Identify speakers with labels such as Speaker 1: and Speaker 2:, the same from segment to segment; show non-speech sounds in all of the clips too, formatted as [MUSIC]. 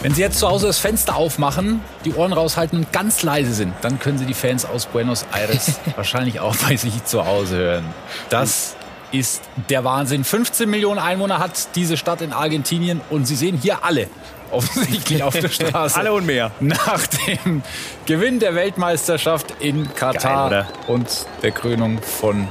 Speaker 1: Wenn Sie jetzt zu Hause das Fenster aufmachen, die Ohren raushalten und ganz leise sind, dann können Sie die Fans aus Buenos Aires [LAUGHS] wahrscheinlich auch bei sich zu Hause hören. Das ist der Wahnsinn. 15 Millionen Einwohner hat diese Stadt in Argentinien und Sie sehen hier alle offensichtlich auf der [LAUGHS] Straße.
Speaker 2: alle und mehr.
Speaker 1: Nach dem Gewinn der Weltmeisterschaft in Katar
Speaker 2: Geil,
Speaker 1: und der Krönung von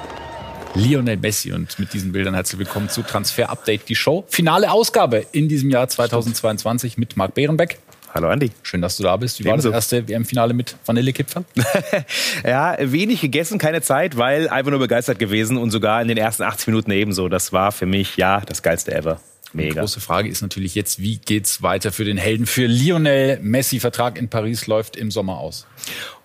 Speaker 1: Lionel Messi. Und mit diesen Bildern herzlich willkommen zu Transfer Update, die Show. Finale Ausgabe in diesem Jahr 2022 mit Marc Behrenbeck.
Speaker 2: Hallo Andi.
Speaker 1: Schön, dass du da bist. Wie war
Speaker 2: Ebenso.
Speaker 1: das erste WM-Finale mit Vanillekipferl? [LAUGHS]
Speaker 2: Ja, wenig gegessen, keine Zeit, weil einfach nur begeistert gewesen und sogar in den ersten 80 Minuten ebenso. Das war für mich, ja, das geilste ever.
Speaker 1: Die
Speaker 2: Mega.
Speaker 1: große Frage ist natürlich jetzt, wie geht's weiter für den Helden? Für Lionel Messi, Vertrag in Paris läuft im Sommer aus.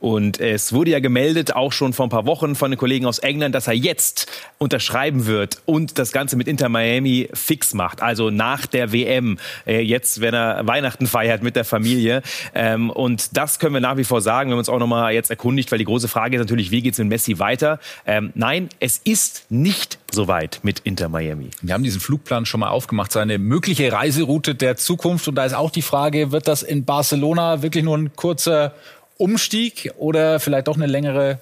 Speaker 2: Und es wurde ja gemeldet, auch schon vor ein paar Wochen von den Kollegen aus England, dass er jetzt unterschreiben wird und das Ganze mit Inter Miami fix macht. Also nach der WM, äh, jetzt, wenn er Weihnachten feiert mit der Familie. Ähm, und das können wir nach wie vor sagen. Wir haben uns auch nochmal jetzt erkundigt, weil die große Frage ist natürlich, wie geht's mit Messi weiter? Ähm, nein, es ist nicht so weit mit Inter Miami.
Speaker 1: Wir haben diesen Flugplan schon mal aufgemacht, seine mögliche Reiseroute der Zukunft. Und da ist auch die Frage, wird das in Barcelona wirklich nur ein kurzer Umstieg oder vielleicht doch eine längere,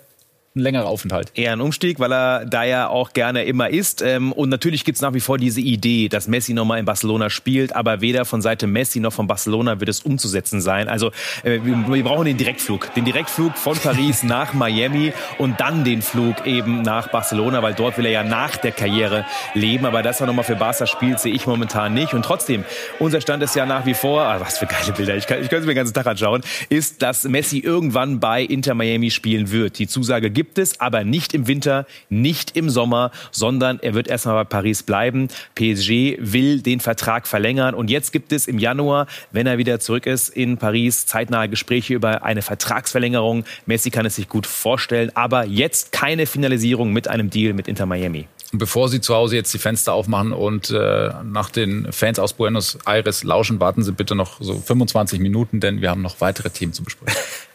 Speaker 1: ein längerer Aufenthalt?
Speaker 2: eher ein Umstieg, weil er da ja auch gerne immer ist. Ähm, Und natürlich gibt's nach wie vor diese Idee, dass Messi nochmal in Barcelona spielt, aber weder von Seite Messi noch von Barcelona wird es umzusetzen sein. Also äh, wir brauchen den Direktflug. Den Direktflug von Paris [LAUGHS] nach Miami und dann den Flug eben nach Barcelona, weil dort will er ja nach der Karriere leben. Aber dass er nochmal für Barca spielt, sehe ich momentan nicht. Und trotzdem, unser Stand ist ja nach wie vor, ah, was für geile Bilder, ich, kann, ich könnte es mir den ganzen Tag anschauen, ist, dass Messi irgendwann bei Inter Miami spielen wird. Die Zusage gibt es, aber nicht im Winter, nicht im Sommer, sondern er wird erstmal bei Paris bleiben. PSG will den Vertrag verlängern und jetzt gibt es im Januar, wenn er wieder zurück ist in Paris, zeitnahe Gespräche über eine Vertragsverlängerung. Messi kann es sich gut vorstellen, aber jetzt keine Finalisierung mit einem Deal mit Inter Miami.
Speaker 1: Bevor Sie zu Hause jetzt die Fenster aufmachen und äh, nach den Fans aus Buenos Aires lauschen, warten Sie bitte noch so 25 Minuten, denn wir haben noch weitere Themen zu besprechen. [LAUGHS]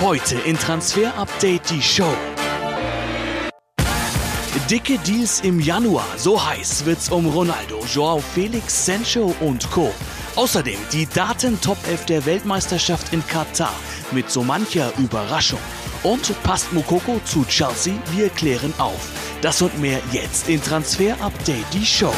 Speaker 3: Heute in Transfer Update die Show. Dicke Deals im Januar, so heiß wird's um Ronaldo, Joao Felix, Sancho und Co. Außerdem die Daten-Top 11 der Weltmeisterschaft in Katar mit so mancher Überraschung. Und passt Mukoko zu Chelsea? Wir klären auf. Das und mehr jetzt in Transfer Update die Show.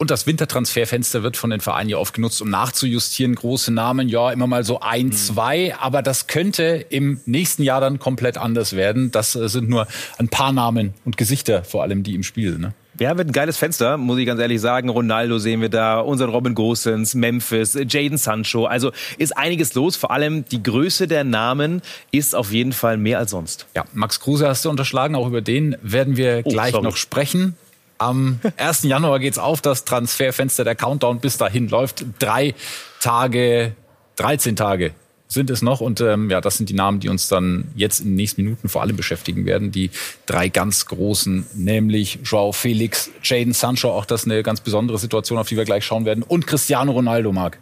Speaker 1: Und das Wintertransferfenster wird von den Vereinen ja oft genutzt, um nachzujustieren. Große Namen, ja, immer mal so ein, zwei. Aber das könnte im nächsten Jahr dann komplett anders werden. Das äh, sind nur ein paar Namen und Gesichter vor allem, die im Spiel sind. Ne?
Speaker 2: Ja, wird ein geiles Fenster, muss ich ganz ehrlich sagen. Ronaldo sehen wir da, unseren Robin Gosens, Memphis, Jaden Sancho. Also ist einiges los. Vor allem die Größe der Namen ist auf jeden Fall mehr als sonst.
Speaker 1: Ja, Max Kruse hast du unterschlagen. Auch über den werden wir
Speaker 2: Oh,
Speaker 1: gleich
Speaker 2: sorry.
Speaker 1: noch sprechen. Am 1. Januar geht's auf, das Transferfenster. Der Countdown bis dahin läuft. Drei Tage, 13 Tage sind es noch. Und ähm, ja, das sind die Namen, die uns dann jetzt in den nächsten Minuten vor allem beschäftigen werden. Die drei ganz großen, nämlich Joao Felix, Jaden Sancho, auch das eine ganz besondere Situation, auf die wir gleich schauen werden. Und Cristiano Ronaldo, Marc.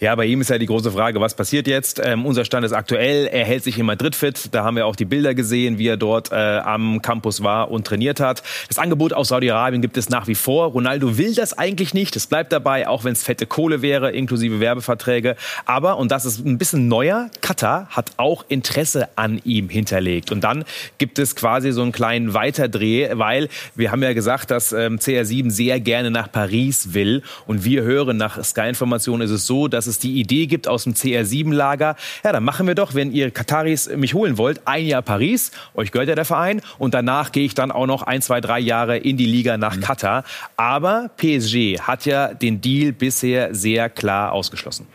Speaker 2: Ja, bei ihm ist ja die große Frage, was passiert jetzt? Ähm, unser Stand ist aktuell, er hält sich in Madrid fit. Da haben wir auch die Bilder gesehen, wie er dort äh, am Campus war und trainiert hat. Das Angebot aus Saudi-Arabien gibt es nach wie vor. Ronaldo will das eigentlich nicht. Es bleibt dabei, auch wenn es fette Kohle wäre, inklusive Werbeverträge. Aber, und das ist ein bisschen neuer, Katar hat auch Interesse an ihm hinterlegt. Und dann gibt es quasi so einen kleinen Weiterdreh, weil wir haben ja gesagt, dass ähm, CR7 sehr gerne nach Paris will. Und wir hören nach Sky-Informationen ist es so, dass es die Idee gibt aus dem CR7-Lager, ja, dann machen wir doch, wenn ihr Kataris mich holen wollt, ein Jahr Paris, euch gehört ja der Verein, und danach gehe ich dann auch noch ein, zwei, drei Jahre in die Liga nach Katar. Aber PSG hat ja den Deal bisher sehr klar ausgeschlossen.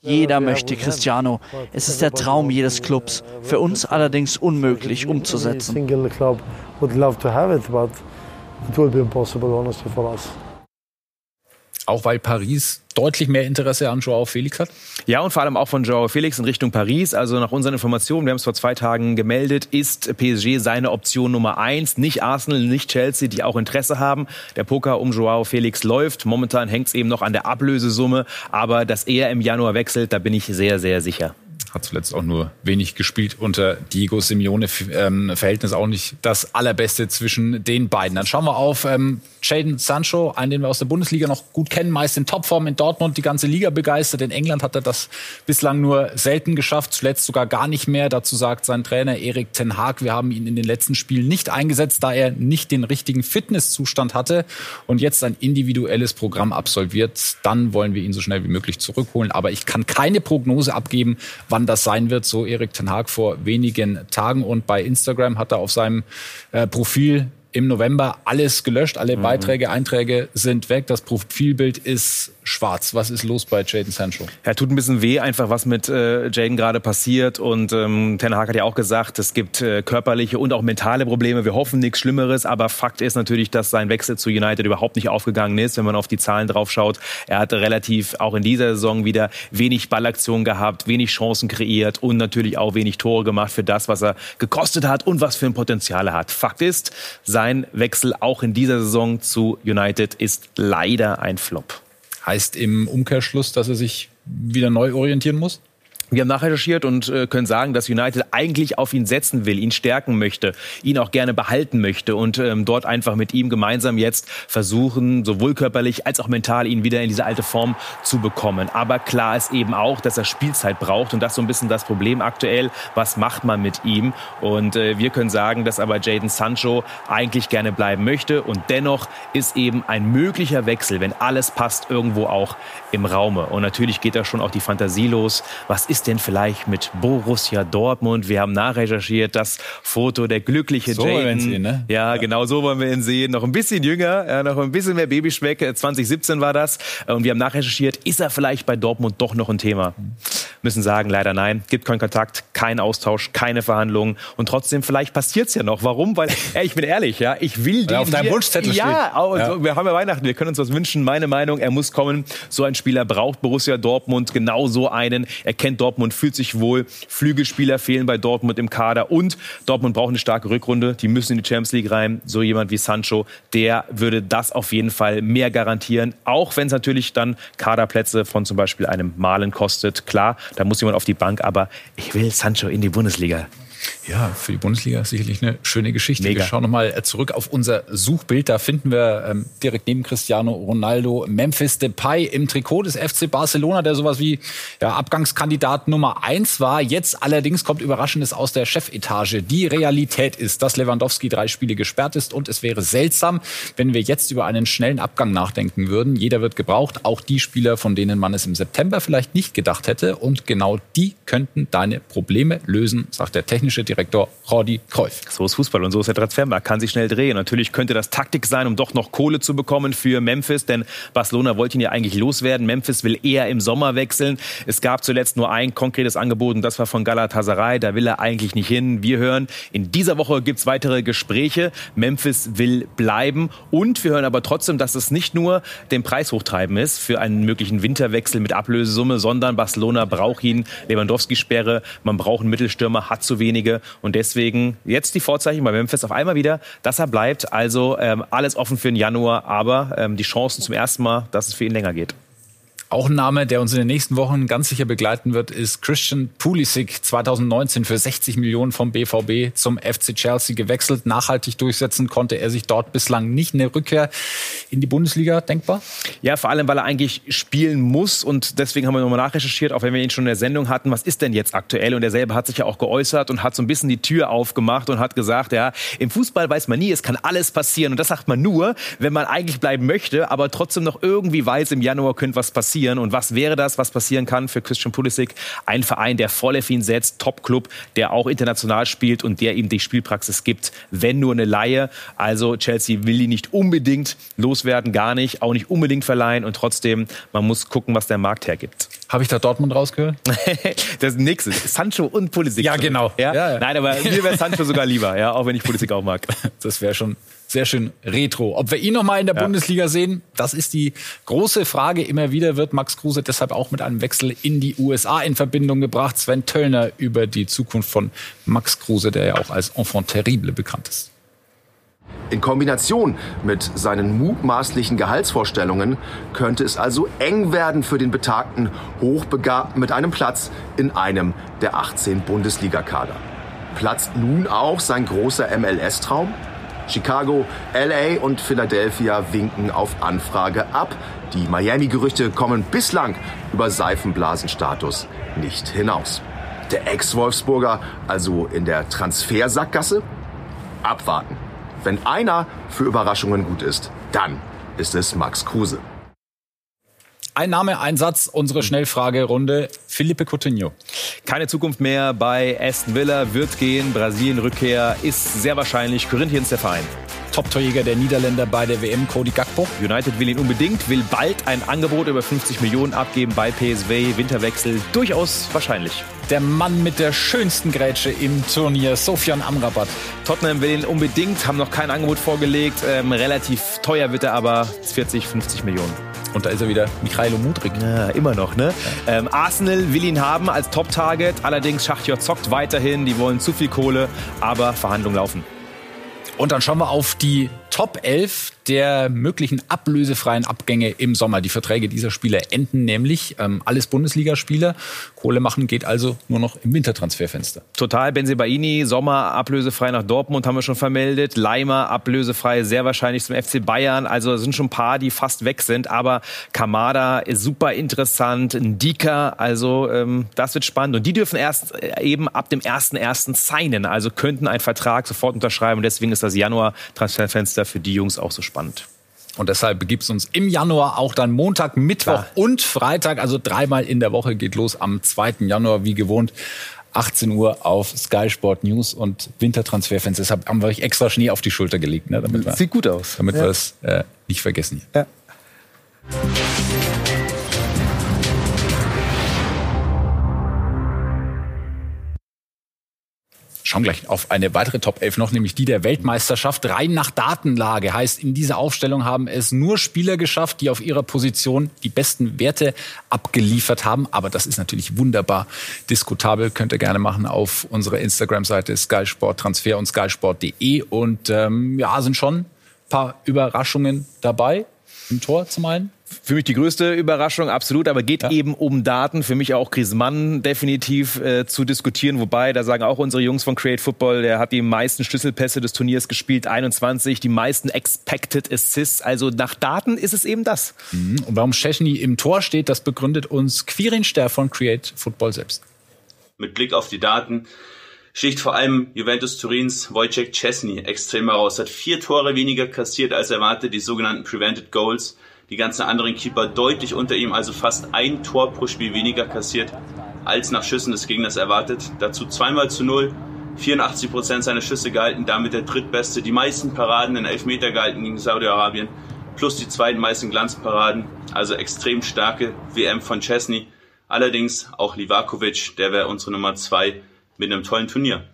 Speaker 4: Jeder möchte Cristiano. Es ist der Traum jedes Clubs. Für uns allerdings unmöglich umzusetzen.
Speaker 5: single club would love to have it, but it will be impossible, honestly, for us.
Speaker 1: Auch weil Paris deutlich mehr Interesse an Joao Felix hat.
Speaker 2: Ja, und vor allem auch von Joao Felix in Richtung Paris. Also nach unseren Informationen, wir haben es vor zwei Tagen gemeldet, ist PSG seine Option Nummer eins. Nicht Arsenal, nicht Chelsea, die auch Interesse haben. Der Poker um Joao Felix läuft. Momentan hängt es eben noch an der Ablösesumme. Aber dass er im Januar wechselt, da bin ich sehr, sehr sicher.
Speaker 1: hat zuletzt auch nur wenig gespielt. Unter Diego Simeone ähm, Verhältnis auch nicht das allerbeste zwischen den beiden. Dann schauen wir auf ähm, Jaden Sancho, einen, den wir aus der Bundesliga noch gut kennen, meist in Topform in Dortmund, die ganze Liga begeistert. In England hat er das bislang nur selten geschafft, zuletzt sogar gar nicht mehr. Dazu sagt sein Trainer Erik Ten Haag, wir haben ihn in den letzten Spielen nicht eingesetzt, da er nicht den richtigen Fitnesszustand hatte und jetzt ein individuelles Programm absolviert. Dann wollen wir ihn so schnell wie möglich zurückholen. Aber ich kann keine Prognose abgeben, wann das sein wird, so Erik Ten Haag vor wenigen Tagen. Und bei Instagram hat er auf seinem äh, Profil im November alles gelöscht, alle mhm. Beiträge, Einträge sind weg. Das Profilbild ist schwarz. Was ist los bei Jaden Sancho?
Speaker 2: Ja, tut ein bisschen weh, einfach was mit äh, Jaden gerade passiert. Und ähm, Ten Hag hat ja auch gesagt, es gibt äh, körperliche und auch mentale Probleme. Wir hoffen nichts Schlimmeres, aber Fakt ist natürlich, dass sein Wechsel zu United überhaupt nicht aufgegangen ist, wenn man auf die Zahlen drauf schaut. Er hatte relativ auch in dieser Saison wieder wenig Ballaktionen gehabt, wenig Chancen kreiert und natürlich auch wenig Tore gemacht für das, was er gekostet hat und was für ein Potenzial er hat. Fakt ist, sein Wechsel auch in dieser Saison zu United ist leider ein Flop.
Speaker 1: Heißt im Umkehrschluss, dass er sich wieder neu orientieren muss?
Speaker 2: Wir haben nachrecherchiert und äh, können sagen, dass United eigentlich auf ihn setzen will, ihn stärken möchte, ihn auch gerne behalten möchte und ähm, dort einfach mit ihm gemeinsam jetzt versuchen, sowohl körperlich als auch mental ihn wieder in diese alte Form zu bekommen. Aber klar ist eben auch, dass er Spielzeit braucht und das so ein bisschen das Problem aktuell. Was macht man mit ihm? Und äh, wir können sagen, dass aber Jaden Sancho eigentlich gerne bleiben möchte und dennoch ist eben ein möglicher Wechsel, wenn alles passt, irgendwo auch im Raume. Und natürlich geht da schon auch die Fantasie los. Was ist ist denn vielleicht mit Borussia Dortmund? Wir haben nachrecherchiert, das Foto der glückliche so Jaden. Sehen, ne? ja, ja, genau so wollen wir ihn sehen. Noch ein bisschen jünger, ja, noch ein bisschen mehr Babyschmeck. 2017 war das. Und wir haben nachrecherchiert, ist er vielleicht bei Dortmund doch noch ein Thema? Müssen sagen, leider nein. Gibt keinen Kontakt, keinen Austausch, keine Verhandlungen. Und trotzdem, vielleicht passiert es ja noch. Warum? Weil, [LAUGHS] ey, ich bin ehrlich, ja, ich will
Speaker 1: die. Auf deinem Wunschzettel
Speaker 2: ja, steht. Ja, wir haben ja Weihnachten, wir können uns was wünschen. Meine Meinung, er muss kommen. So ein Spieler braucht Borussia Dortmund genau so einen. Er kennt Dortmund Dortmund fühlt sich wohl. Flügelspieler fehlen bei Dortmund im Kader und Dortmund braucht eine starke Rückrunde. Die müssen in die Champions League rein. So jemand wie Sancho, der würde das auf jeden Fall mehr garantieren. Auch wenn es natürlich dann Kaderplätze von zum Beispiel einem Malen kostet. Klar, da muss jemand auf die Bank, aber ich will Sancho in die Bundesliga.
Speaker 1: Ja, für die Bundesliga sicherlich eine schöne Geschichte. Mega. Wir schauen nochmal äh, zurück auf unser Suchbild. Da finden wir ähm, direkt neben Cristiano Ronaldo Memphis Depay im Trikot des FC Barcelona, der sowas wie ja, Abgangskandidat Nummer eins war. Jetzt allerdings kommt Überraschendes aus der Chefetage. Die Realität ist, dass Lewandowski drei Spiele gesperrt ist und es wäre seltsam, wenn wir jetzt über einen schnellen Abgang nachdenken würden. Jeder wird gebraucht, auch die Spieler, von denen man es im September vielleicht nicht gedacht hätte. Und genau die könnten deine Probleme lösen, sagt der technische technische Direktor Rodi Kreuf.
Speaker 2: So ist Fußball und so ist der Transfermarkt, kann sich schnell drehen. Natürlich könnte das Taktik sein, um doch noch Kohle zu bekommen für Memphis, denn Barcelona wollte ihn ja eigentlich loswerden. Memphis will eher im Sommer wechseln. Es gab zuletzt nur ein konkretes Angebot und das war von Galatasaray. Da will er eigentlich nicht hin. Wir hören, in dieser Woche gibt es weitere Gespräche. Memphis will bleiben und wir hören aber trotzdem, dass es nicht nur den Preis hochtreiben ist für einen möglichen Winterwechsel mit Ablösesumme, sondern Barcelona braucht ihn. Lewandowski-Sperre, man braucht einen Mittelstürmer, hat zu wenig wenige. Und deswegen jetzt die Vorzeichen bei Memphis auf einmal wieder, dass er bleibt. Also ähm, alles offen für den Januar, aber ähm, die Chancen zum ersten Mal, dass es für ihn länger geht.
Speaker 1: Auch ein Name, der uns in den nächsten Wochen ganz sicher begleiten wird, ist Christian Pulisic, 2019 für 60 Millionen vom BVB zum FC Chelsea gewechselt. Nachhaltig durchsetzen konnte er sich dort bislang nicht. Eine Rückkehr in die Bundesliga denkbar?
Speaker 2: Ja, vor allem, weil er eigentlich spielen muss und deswegen haben wir nochmal nachrecherchiert, auch wenn wir ihn schon in der Sendung hatten, was ist denn jetzt aktuell? Und er selber hat sich ja auch geäußert und hat so ein bisschen die Tür aufgemacht und hat gesagt, ja, im Fußball weiß man nie, es kann alles passieren und das sagt man nur, wenn man eigentlich bleiben möchte, aber trotzdem noch irgendwie weiß, im Januar könnte was passieren passieren. Und was wäre das, was passieren kann für Christian Pulisic? Ein Verein, der voll auf ihn setzt, Top-Club, der auch international spielt und der ihm die Spielpraxis gibt, wenn nur eine Laie. Also Chelsea will ihn nicht unbedingt loswerden, gar nicht, auch nicht unbedingt verleihen. Und trotzdem, man muss gucken, was der Markt hergibt.
Speaker 1: Habe ich da Dortmund rausgehört? [LAUGHS]
Speaker 2: das nächste. Sancho und Pulisic.
Speaker 1: Ja, genau.
Speaker 2: Ja? Ja, ja. Nein, aber mir wäre Sancho sogar lieber, ja, auch wenn ich Pulisic auch mag.
Speaker 1: Das wäre schon sehr schön retro. Ob wir ihn noch mal in der ja. Bundesliga sehen, das ist die große Frage. Immer wieder wird Max Kruse deshalb auch mit einem Wechsel in die USA in Verbindung gebracht. Sven Töllner über die Zukunft von Max Kruse, der ja auch als Enfant terrible bekannt ist.
Speaker 6: In Kombination mit seinen mutmaßlichen Gehaltsvorstellungen könnte es also eng werden für den betagten Hochbegabten mit einem Platz in einem der 18 Bundesligakader. Platzt nun auch sein großer MLS-Traum? Chicago, LA und Philadelphia winken auf Anfrage ab. Die Miami-Gerüchte kommen bislang über Seifenblasenstatus nicht hinaus. Der Ex-Wolfsburger also in der Transfersackgasse? Abwarten. Wenn einer für Überraschungen gut ist, dann ist es Max Kruse.
Speaker 1: Ein Name, ein Satz, unsere Schnellfragerunde. Felipe Coutinho.
Speaker 2: Keine Zukunft mehr bei Aston Villa, wird gehen. Brasilien-Rückkehr ist sehr wahrscheinlich. Corinthians der Verein.
Speaker 1: Top-Torjäger der Niederländer bei der WM, Cody Gakpo.
Speaker 2: United will ihn unbedingt, will bald ein Angebot über 50 Millionen abgeben bei PSV. Winterwechsel durchaus wahrscheinlich.
Speaker 1: Der Mann mit der schönsten Grätsche im Turnier, Sofian Amrabat.
Speaker 2: Tottenham will ihn unbedingt, haben noch kein Angebot vorgelegt. Ähm, relativ teuer wird er aber 40, 50 Millionen.
Speaker 1: Und da ist er wieder, Michailo Mudrik.
Speaker 2: Ja, immer noch, ne? Ähm, Arsenal will ihn haben als Top-Target. Allerdings Schachtjör zockt weiterhin. Die wollen zu viel Kohle, aber Verhandlungen laufen.
Speaker 1: Und dann schauen wir auf die Top 11 der möglichen ablösefreien Abgänge im Sommer. Die Verträge dieser Spieler enden nämlich. Ähm, alles Bundesligaspieler. Kohle machen geht also nur noch im Wintertransferfenster.
Speaker 2: Total. Benzebaini, Sommer ablösefrei nach Dortmund haben wir schon vermeldet. Leimer ablösefrei, sehr wahrscheinlich zum FC Bayern. Also es sind schon ein paar, die fast weg sind. Aber Kamada ist super interessant. Ndika, also ähm, das wird spannend. Und die dürfen erst äh, eben ab dem 1.1. signen. Also könnten einen Vertrag sofort unterschreiben. Und deswegen ist das Januar-Transferfenster für die Jungs auch so spannend.
Speaker 1: Und deshalb begibt es uns im Januar auch dann Montag, Mittwoch Klar. und Freitag, also dreimal in der Woche geht los am 2. Januar, wie gewohnt. 18 Uhr auf Sky Sport News und Wintertransferfans. Deshalb haben wir euch extra Schnee auf die Schulter gelegt. Ne, damit wir,
Speaker 2: Sieht gut aus.
Speaker 1: Damit ja. wir es äh, nicht vergessen. Ja. Schauen gleich auf eine weitere Top 11 noch, nämlich die der Weltmeisterschaft. Rein nach Datenlage heißt, in dieser Aufstellung haben es nur Spieler geschafft, die auf ihrer Position die besten Werte abgeliefert haben. Aber das ist natürlich wunderbar diskutabel. Könnt ihr gerne machen auf unserer Instagram-Seite Sky Sport Transfer und skysport.de. Und ähm, ja, sind schon paar Überraschungen dabei. Im Tor zum einen.
Speaker 2: Für mich die größte Überraschung, absolut, aber geht ja. eben um Daten. Für mich auch Griezmann definitiv äh, zu diskutieren. Wobei, da sagen auch unsere Jungs von Create Football, der hat die meisten Schlüsselpässe des Turniers gespielt, 21, die meisten Expected Assists. Also nach Daten ist es eben das.
Speaker 1: Mhm. Und warum Szczesny im Tor steht, das begründet uns Quirin Ster von Create Football selbst.
Speaker 7: Mit Blick auf die Daten sticht vor allem Juventus Turins Wojciech Chesney extrem heraus. Hat vier Tore weniger kassiert als erwartet, die sogenannten Prevented Goals die ganzen anderen Keeper deutlich unter ihm, also fast ein Tor pro Spiel weniger kassiert, als nach Schüssen des Gegners erwartet. Dazu zweimal zu null, 84 Prozent seiner Schüsse gehalten, damit der drittbeste, die meisten Paraden in Elfmeter gehalten gegen Saudi-Arabien, plus die zweiten meisten Glanzparaden, also extrem starke WM von Chesney. Allerdings auch Livakovic, der wäre unsere Nummer zwei mit einem tollen Turnier.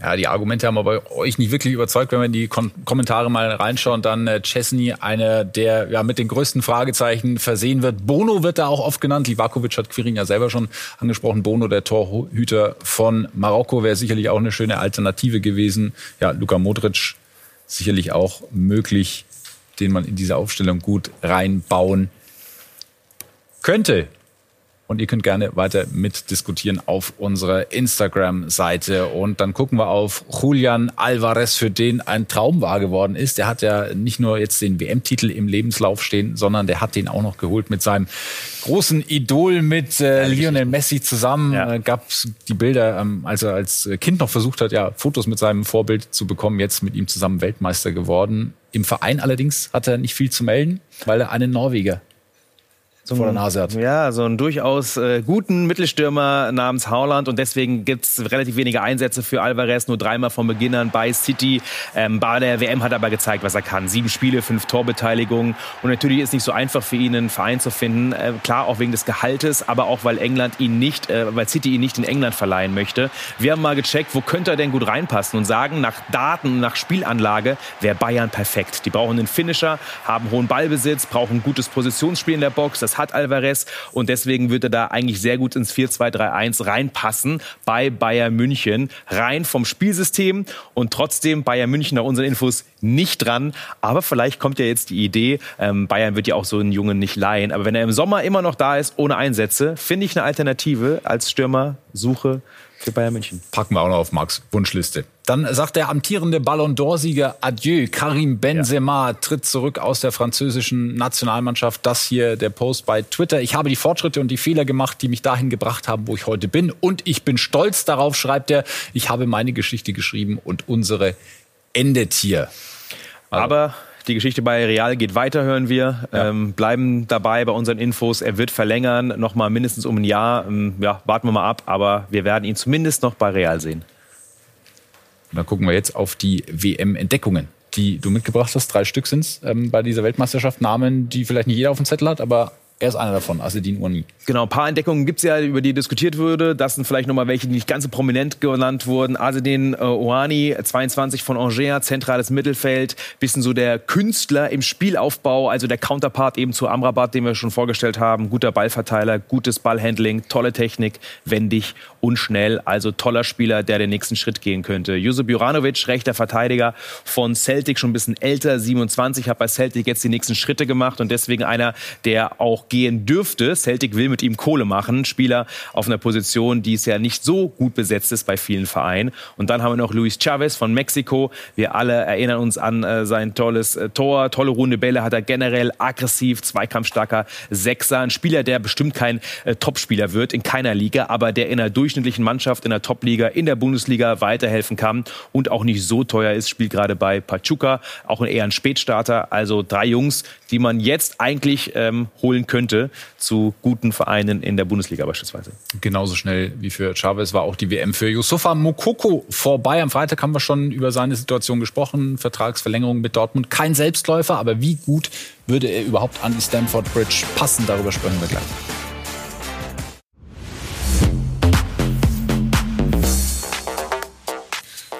Speaker 1: Ja, die Argumente haben aber euch nicht wirklich überzeugt, wenn wir in die Kom Kommentare mal reinschauen. Dann äh, Chesney, einer, der ja mit den größten Fragezeichen versehen wird. Bono wird da auch oft genannt. Livakovic hat Quirin ja selber schon angesprochen. Bono, der Torhüter von Marokko, wäre sicherlich auch eine schöne Alternative gewesen. Ja, Luka Modric sicherlich auch möglich, den man in diese Aufstellung gut reinbauen könnte. Und ihr könnt gerne weiter mitdiskutieren auf unserer Instagram-Seite. Und dann gucken wir auf Julian Alvarez, für den ein Traum wahr geworden ist. Der hat ja nicht nur jetzt den WM-Titel im Lebenslauf stehen, sondern der hat den auch noch geholt mit seinem großen Idol, mit äh, Lionel Messi zusammen. Ja. Äh, Gab die Bilder, ähm, als er als Kind noch versucht hat, ja, Fotos mit seinem Vorbild zu bekommen, jetzt mit ihm zusammen Weltmeister geworden. Im Verein allerdings hat er nicht viel zu melden, weil er einen Norweger
Speaker 2: so vor der Nase hat. Ja, so einen durchaus äh, guten Mittelstürmer namens Haaland und deswegen gibt es relativ wenige Einsätze für Alvarez, nur dreimal von Beginn an bei City. Ähm, bei der WM hat er aber gezeigt, was er kann. Sieben Spiele, fünf Torbeteiligungen und natürlich ist nicht so einfach für ihn, einen Verein zu finden. Äh, klar, auch wegen des Gehaltes, aber auch, weil England ihn nicht, äh, weil City ihn nicht in England verleihen möchte. Wir haben mal gecheckt, wo könnte er denn gut reinpassen und sagen, nach Daten, nach Spielanlage wäre Bayern perfekt. Die brauchen einen Finisher, haben hohen Ballbesitz, brauchen ein gutes Positionsspiel in der Box. Das hat Alvarez und deswegen wird er da eigentlich sehr gut ins 4-2-3-1 reinpassen bei Bayern München. Rein vom Spielsystem und trotzdem Bayern München nach unseren Infos nicht dran. Aber vielleicht kommt ja jetzt die Idee, ähm, Bayern wird ja auch so einen Jungen nicht leihen. Aber wenn er im Sommer immer noch da ist, ohne Einsätze, finde ich eine Alternative als Stürmersuche für Bayern München.
Speaker 1: Packen wir auch noch auf Max Wunschliste. Dann sagt der amtierende Ballon d'Or-Sieger Adieu. Karim Benzema ja. tritt zurück aus der französischen Nationalmannschaft. Das hier der Post bei Twitter. Ich habe die Fortschritte und die Fehler gemacht, die mich dahin gebracht haben, wo ich heute bin. Und ich bin stolz darauf, schreibt er. Ich habe meine Geschichte geschrieben und unsere endet hier.
Speaker 2: Also. Aber die Geschichte bei Real geht weiter, hören wir. Ja. Ähm, bleiben dabei bei unseren Infos. Er wird verlängern, noch mal mindestens um ein Jahr. Ähm, ja, warten wir mal ab, aber wir werden ihn zumindest noch bei Real sehen.
Speaker 1: Dann gucken wir jetzt auf die WM-Entdeckungen, die du mitgebracht hast. Drei Stück sind es ähm, bei dieser Weltmeisterschaft. Namen, die vielleicht nicht jeder auf dem Zettel hat, aber er ist einer davon, Asedin Ouani.
Speaker 2: Genau, ein paar Entdeckungen gibt es ja, über die diskutiert wurde. Das sind vielleicht nochmal welche, die nicht ganz so prominent genannt wurden. Asedin äh, Ouani, 22 von Angers, zentrales Mittelfeld, bisschen so der Künstler im Spielaufbau, also der Counterpart eben zu Amrabat, den wir schon vorgestellt haben. Guter Ballverteiler, gutes Ballhandling, tolle Technik, wendig und schnell. Also toller Spieler, der den nächsten Schritt gehen könnte. Josip Juranovic, rechter Verteidiger von Celtic, schon ein bisschen älter, 27, hat bei Celtic jetzt die nächsten Schritte gemacht und deswegen einer, der auch gehen dürfte. Celtic will mit ihm Kohle machen. Spieler auf einer Position, die es ja nicht so gut besetzt ist bei vielen Vereinen. Und dann haben wir noch Luis Chavez von Mexiko. Wir alle erinnern uns an äh, sein tolles äh, Tor. Tolle runde Bälle hat er generell aggressiv, zweikampfstarker Sechser. Ein Spieler, der bestimmt kein äh, Topspieler wird in keiner Liga, aber der in einer durchschnittlichen Mannschaft in der Topliga, in der Bundesliga weiterhelfen kann und auch nicht so teuer ist. Spielt gerade bei Pachuca, auch eher ein Spätstarter. Also drei Jungs, die man jetzt eigentlich ähm, holen könnte zu guten Vereinen in der Bundesliga beispielsweise.
Speaker 1: Genauso schnell wie für Chavez war auch die WM für Yusufa Mokoko vorbei. Am Freitag haben wir schon über seine Situation gesprochen. Vertragsverlängerung mit Dortmund. Kein Selbstläufer, aber wie gut würde er überhaupt an die Stamford Bridge passen? Darüber sprechen wir gleich.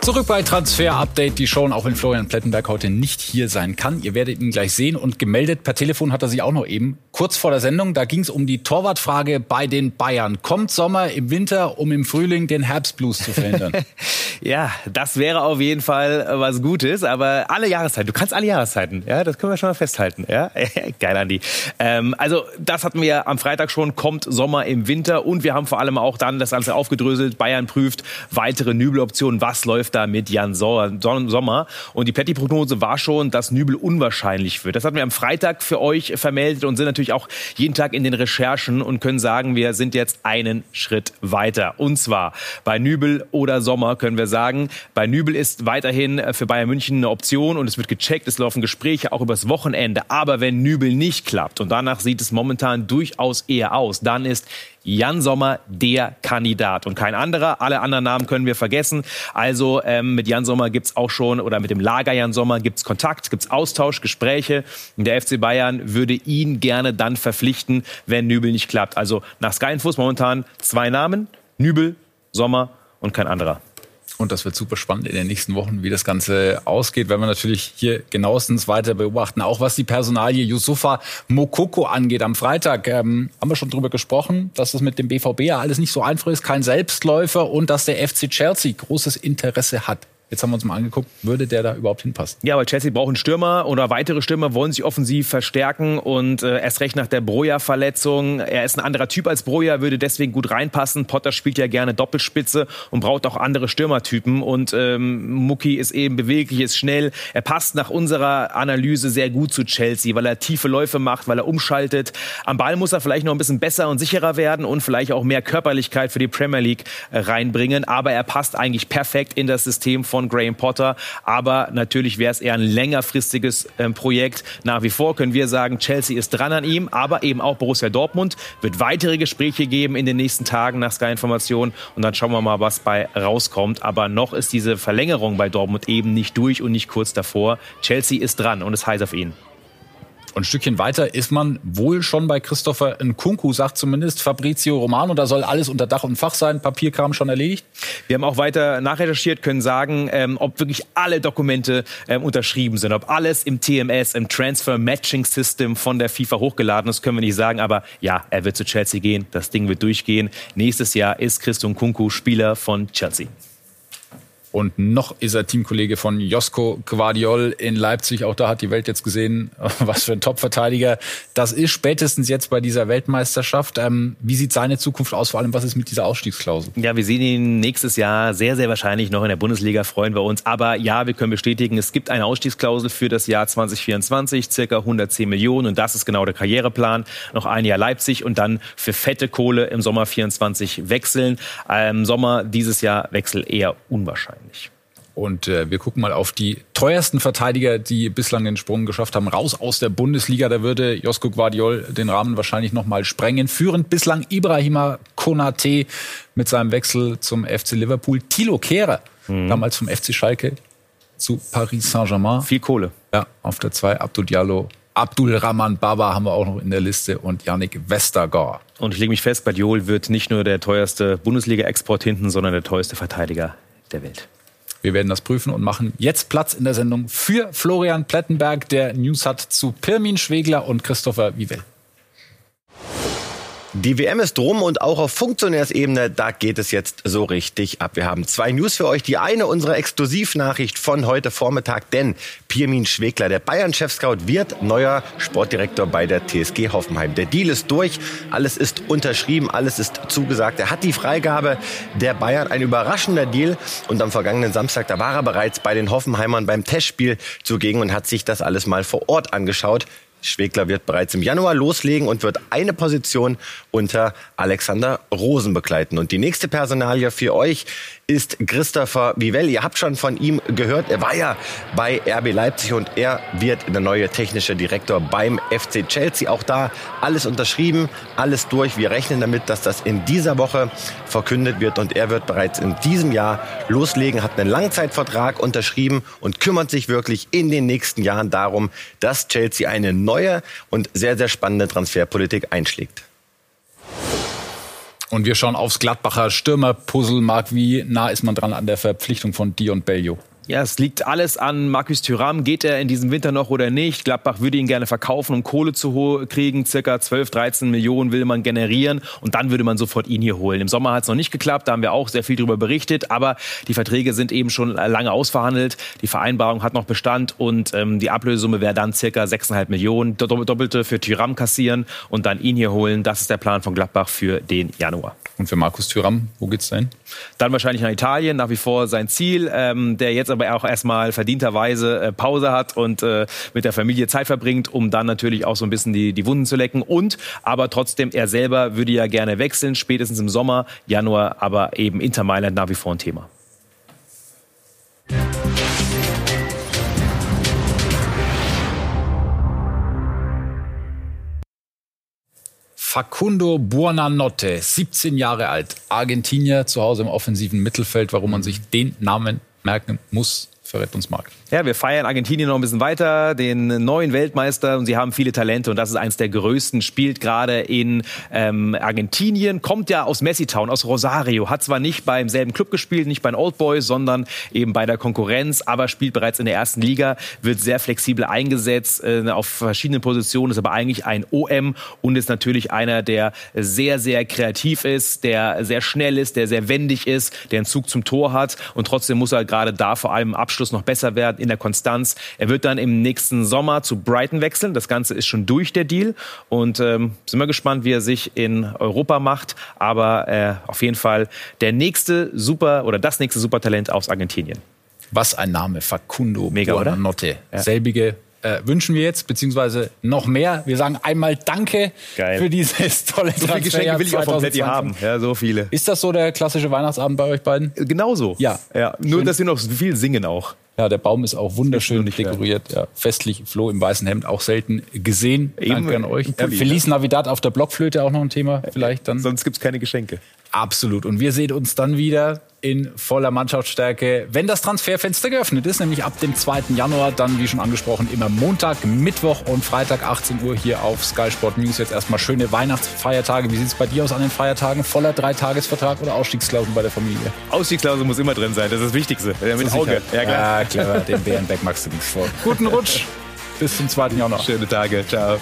Speaker 1: Zurück bei Transfer Update, die schon, auch wenn Florian Plettenberg heute nicht hier sein kann. Ihr werdet ihn gleich sehen und gemeldet per Telefon hat er sich auch noch eben kurz vor der Sendung. Da ging es um die Torwartfrage bei den Bayern. Kommt Sommer im Winter, um im Frühling den Herbstblues zu verhindern? [LAUGHS]
Speaker 2: ja, das wäre auf jeden Fall was Gutes, aber alle Jahreszeiten, du kannst alle Jahreszeiten, ja, das können wir schon mal festhalten, ja. [LAUGHS] Geil, Andi. Ähm, also, das hatten wir am Freitag schon, kommt Sommer im Winter und wir haben vor allem auch dann das Ganze aufgedröselt. Bayern prüft weitere Nübeloptionen. Was läuft da mit Jan Sommer? Und die Petty-Prognose war schon, dass Nübel unwahrscheinlich wird. Das hatten wir am Freitag für euch vermeldet und sind natürlich auch jeden Tag in den Recherchen und können sagen, wir sind jetzt einen Schritt weiter. Und zwar bei Nübel oder Sommer können wir sagen, bei Nübel ist weiterhin für Bayern München eine Option und es wird gecheckt, es laufen Gespräche auch übers Wochenende. Aber wenn Nübel nicht klappt und danach sieht es momentan durchaus eher aus, dann ist Jan Sommer der Kandidat und kein anderer. Alle anderen Namen können wir vergessen. Also ähm, mit Jan Sommer gibt's auch schon, oder mit dem Lager Jan Sommer gibt's Kontakt, gibt's Austausch, Gespräche. Der FC Bayern würde ihn gerne dann verpflichten, wenn Nübel nicht klappt. Also nach Sky Infos momentan zwei Namen, Nübel, Sommer und kein anderer.
Speaker 1: Und das wird super spannend in den nächsten Wochen, wie das Ganze ausgeht, wenn wir natürlich hier genauestens weiter beobachten. Auch was die Personalie Yusufa Mokoko angeht. Am Freitag ähm, haben wir schon drüber gesprochen, dass das mit dem BVB ja alles nicht so einfach ist, kein Selbstläufer und dass der FC Chelsea großes Interesse hat Jetzt haben wir uns mal angeguckt, würde der da überhaupt hinpassen?
Speaker 2: Ja, weil Chelsea braucht einen Stürmer oder weitere Stürmer wollen sich offensiv verstärken und äh, erst recht nach der Broja-Verletzung. Er ist ein anderer Typ als Broja, würde deswegen gut reinpassen. Potter spielt ja gerne Doppelspitze und braucht auch andere Stürmertypen und ähm, Mucki ist eben beweglich, ist schnell. Er passt nach unserer Analyse sehr gut zu Chelsea, weil er tiefe Läufe macht, weil er umschaltet. Am Ball muss er vielleicht noch ein bisschen besser und sicherer werden und vielleicht auch mehr Körperlichkeit für die Premier League äh, reinbringen, aber er passt eigentlich perfekt in das System von von Graham Potter. Aber natürlich wäre es eher ein längerfristiges äh, Projekt. Nach wie vor können wir sagen, Chelsea ist dran an ihm, aber eben auch Borussia Dortmund wird weitere Gespräche geben in den nächsten Tagen nach Sky Information und dann schauen wir mal, was bei rauskommt. Aber noch ist diese Verlängerung bei Dortmund eben nicht durch und nicht kurz davor. Chelsea ist dran und es heißt auf ihn.
Speaker 1: Und ein Stückchen weiter ist man wohl schon bei Christopher Nkunku, sagt zumindest Fabrizio Romano. Da soll alles unter Dach und Fach sein. Papierkram schon erledigt.
Speaker 2: Wir haben auch weiter nachrecherchiert, können sagen, ähm, ob wirklich alle Dokumente ähm, unterschrieben sind, ob alles im TMS, im Transfer Matching System von der FIFA hochgeladen ist, können wir nicht sagen. Aber ja, er wird zu Chelsea gehen. Das Ding wird durchgehen. Nächstes Jahr ist Christo Nkunku Spieler von Chelsea.
Speaker 1: Und noch ist er Teamkollege von Josko Guardiol in Leipzig. Auch da hat die Welt jetzt gesehen, [LAUGHS] was für ein Top-Verteidiger das ist. Spätestens jetzt bei dieser Weltmeisterschaft. Ähm, wie sieht seine Zukunft aus? Vor allem, was ist mit dieser Ausstiegsklausel?
Speaker 2: Ja, wir sehen ihn nächstes Jahr sehr, sehr wahrscheinlich noch in der Bundesliga. Freuen wir uns. Aber ja, wir können bestätigen, es gibt eine Ausstiegsklausel für das Jahr 2024, circa 110 Millionen. Und das ist genau der Karriereplan. Noch ein Jahr Leipzig und dann für fette Kohle im Sommer 24 wechseln. Im Sommer dieses Jahr Wechsel eher unwahrscheinlich wahrscheinlich.
Speaker 1: Und äh, wir gucken mal auf die teuersten Verteidiger, die bislang den Sprung geschafft haben, raus aus der Bundesliga. Da würde Josko Guardiol den Rahmen wahrscheinlich noch mal sprengen. Führend bislang Ibrahima Konate mit seinem Wechsel zum FC Liverpool. Thilo Kehrer, mhm. damals vom FC Schalke zu Paris Saint-Germain.
Speaker 2: Viel Kohle.
Speaker 1: Ja, auf der 2 Abdul Diallo. Abdul Rahman Baba haben wir auch noch in der Liste und Yannick Westergaard.
Speaker 2: Und ich lege mich fest, Guardiol wird nicht nur der teuerste Bundesliga-Export hinten, sondern der teuerste Verteidiger der Welt.
Speaker 1: Wir werden das prüfen und machen jetzt Platz in der Sendung für Florian Plettenberg, der News hat zu Pirmin Schwegler und Christopher Wiewell.
Speaker 8: Die WM ist drum und auch auf Funktionärsebene, da geht es jetzt so richtig ab. Wir haben zwei News für euch. Die eine, unsere Exklusivnachricht von heute Vormittag, denn Pirmin Schwegler, der Bayern-Chef-Scout, wird neuer Sportdirektor bei der TSG Hoffenheim. Der Deal ist durch, alles ist unterschrieben, alles ist zugesagt. Er hat die Freigabe der Bayern, ein überraschender Deal. Und am vergangenen Samstag, da war er bereits bei den Hoffenheimern beim Testspiel zugegen und hat sich das alles mal vor Ort angeschaut. Schwegler wird bereits im Januar loslegen und wird eine Position unter Alexander Rosen begleiten. Und die nächste Personalie für euch ist Christopher Vivell. Ihr habt schon von ihm gehört. Er war ja bei RB Leipzig und er wird der neue technische Direktor beim FC Chelsea. Auch da alles unterschrieben, alles durch. Wir rechnen damit, dass das in dieser Woche verkündet wird und er wird bereits in diesem Jahr loslegen, hat einen Langzeitvertrag unterschrieben und kümmert sich wirklich in den nächsten Jahren darum, dass Chelsea eine neue und sehr, sehr spannende Transferpolitik einschlägt.
Speaker 1: Und wir schauen aufs Gladbacher Stürmerpuzzle. Marc, wie nah ist man dran an der Verpflichtung von Dion Bellio?
Speaker 2: Ja, es liegt alles an Markus Thuram. Geht er in diesem Winter noch oder nicht? Gladbach würde ihn gerne verkaufen, um Kohle zu kriegen. Circa 12, 13 Millionen will man generieren. Und dann würde man sofort ihn hier holen. Im Sommer hat es noch nicht geklappt. Da haben wir auch sehr viel darüber berichtet. Aber die Verträge sind eben schon lange ausverhandelt. Die Vereinbarung hat noch Bestand. Und ähm, die Ablösesumme wäre dann circa 6,5 Millionen. Doppelte für Thuram kassieren und dann ihn hier holen. Das ist der Plan von Gladbach für den Januar.
Speaker 1: Und für Markus Thüram, wo geht's dahin?
Speaker 2: Dann wahrscheinlich nach Italien, nach wie vor sein Ziel, ähm, der jetzt aber auch erstmal verdienterweise äh, Pause hat und äh, mit der Familie Zeit verbringt, um dann natürlich auch so ein bisschen die, die Wunden zu lecken. Und aber trotzdem, er selber würde ja gerne wechseln, spätestens im Sommer, Januar, aber eben Inter Mailand nach wie vor ein Thema.
Speaker 1: Facundo Buonanotte, 17 Jahre alt, Argentinier, zu Hause im offensiven Mittelfeld. Warum man sich den Namen merken muss, verrät uns Marc.
Speaker 2: Ja, wir feiern Argentinien noch ein bisschen weiter, den neuen Weltmeister und sie haben viele Talente und das ist eines der größten, spielt gerade in ähm, Argentinien, kommt ja aus Messitown, aus Rosario, hat zwar nicht beim selben Club gespielt, nicht bei den Old Boys, sondern eben bei der Konkurrenz, aber spielt bereits in der ersten Liga, wird sehr flexibel eingesetzt äh, auf verschiedenen Positionen, ist aber eigentlich ein OM und ist natürlich einer, der sehr, sehr kreativ ist, der sehr schnell ist, der sehr wendig ist, der einen Zug zum Tor hat und trotzdem muss er gerade da vor allem im Abschluss noch besser werden in der Konstanz. Er wird dann im nächsten Sommer zu Brighton wechseln. Das Ganze ist schon durch der Deal und ähm, sind wir gespannt, wie er sich in Europa macht. Aber äh, auf jeden Fall der nächste Super oder das nächste Supertalent aus Argentinien.
Speaker 1: Was ein Name, Facundo
Speaker 2: Mega,
Speaker 1: Buonanotte. Ja. Selbige äh, wünschen wir jetzt, beziehungsweise noch mehr. Wir sagen einmal Danke
Speaker 2: Geil.
Speaker 1: für dieses [LAUGHS] tolle
Speaker 2: so viele Geschenke will ich auch vom haben.
Speaker 1: Ja, so viele. Ist das so der klassische Weihnachtsabend bei euch beiden?
Speaker 2: Genauso.
Speaker 1: Ja.
Speaker 2: ja. Nur, Schön. dass wir noch viel singen auch.
Speaker 1: Ja, der Baum ist auch wunderschön ist dekoriert. Ja, festlich, Flo im weißen Hemd, auch selten gesehen. Eben Danke an euch. Pulli, Feliz Navidad auf der Blockflöte auch noch ein Thema vielleicht dann.
Speaker 2: Sonst gibt's keine Geschenke.
Speaker 1: Absolut. Und wir sehen uns dann wieder in voller Mannschaftsstärke, wenn das Transferfenster geöffnet ist, nämlich ab dem 2. Januar, dann wie schon angesprochen, immer Montag, Mittwoch und Freitag 18 Uhr hier auf Sky Sport News. Jetzt erstmal schöne Weihnachtsfeiertage. Wie sieht es bei dir aus an den Feiertagen? Voller Dreitagesvertrag oder Ausstiegsklauseln bei der Familie?
Speaker 2: Ausstiegsklausel muss immer drin sein, das ist das Wichtigste. Ja, mit Auge.
Speaker 1: Ja, klar. Ja, clever. Den Bärenbeck magst du nichts vor. Guten Rutsch. Bis zum 2. Januar.
Speaker 2: Schöne Tage. Ciao.